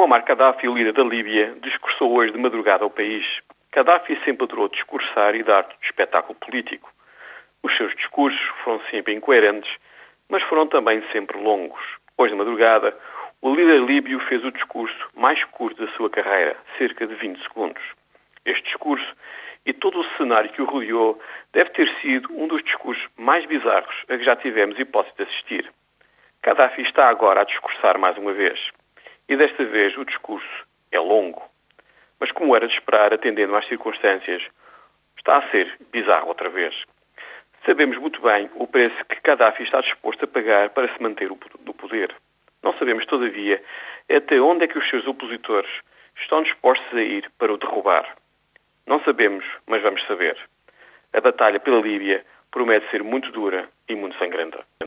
Muammar Gaddafi, o líder da Líbia, discursou hoje de madrugada ao país. Gaddafi sempre adorou discursar e dar espetáculo político. Os seus discursos foram sempre incoerentes, mas foram também sempre longos. Hoje de madrugada, o líder líbio fez o discurso mais curto da sua carreira, cerca de 20 segundos. Este discurso e todo o cenário que o rodeou deve ter sido um dos discursos mais bizarros a que já tivemos hipótese de assistir. Gaddafi está agora a discursar mais uma vez. E desta vez o discurso é longo. Mas, como era de esperar, atendendo às circunstâncias, está a ser bizarro outra vez. Sabemos muito bem o preço que Gaddafi está disposto a pagar para se manter no poder. Não sabemos, todavia, até onde é que os seus opositores estão dispostos a ir para o derrubar. Não sabemos, mas vamos saber. A batalha pela Líbia promete ser muito dura e muito sangrenta.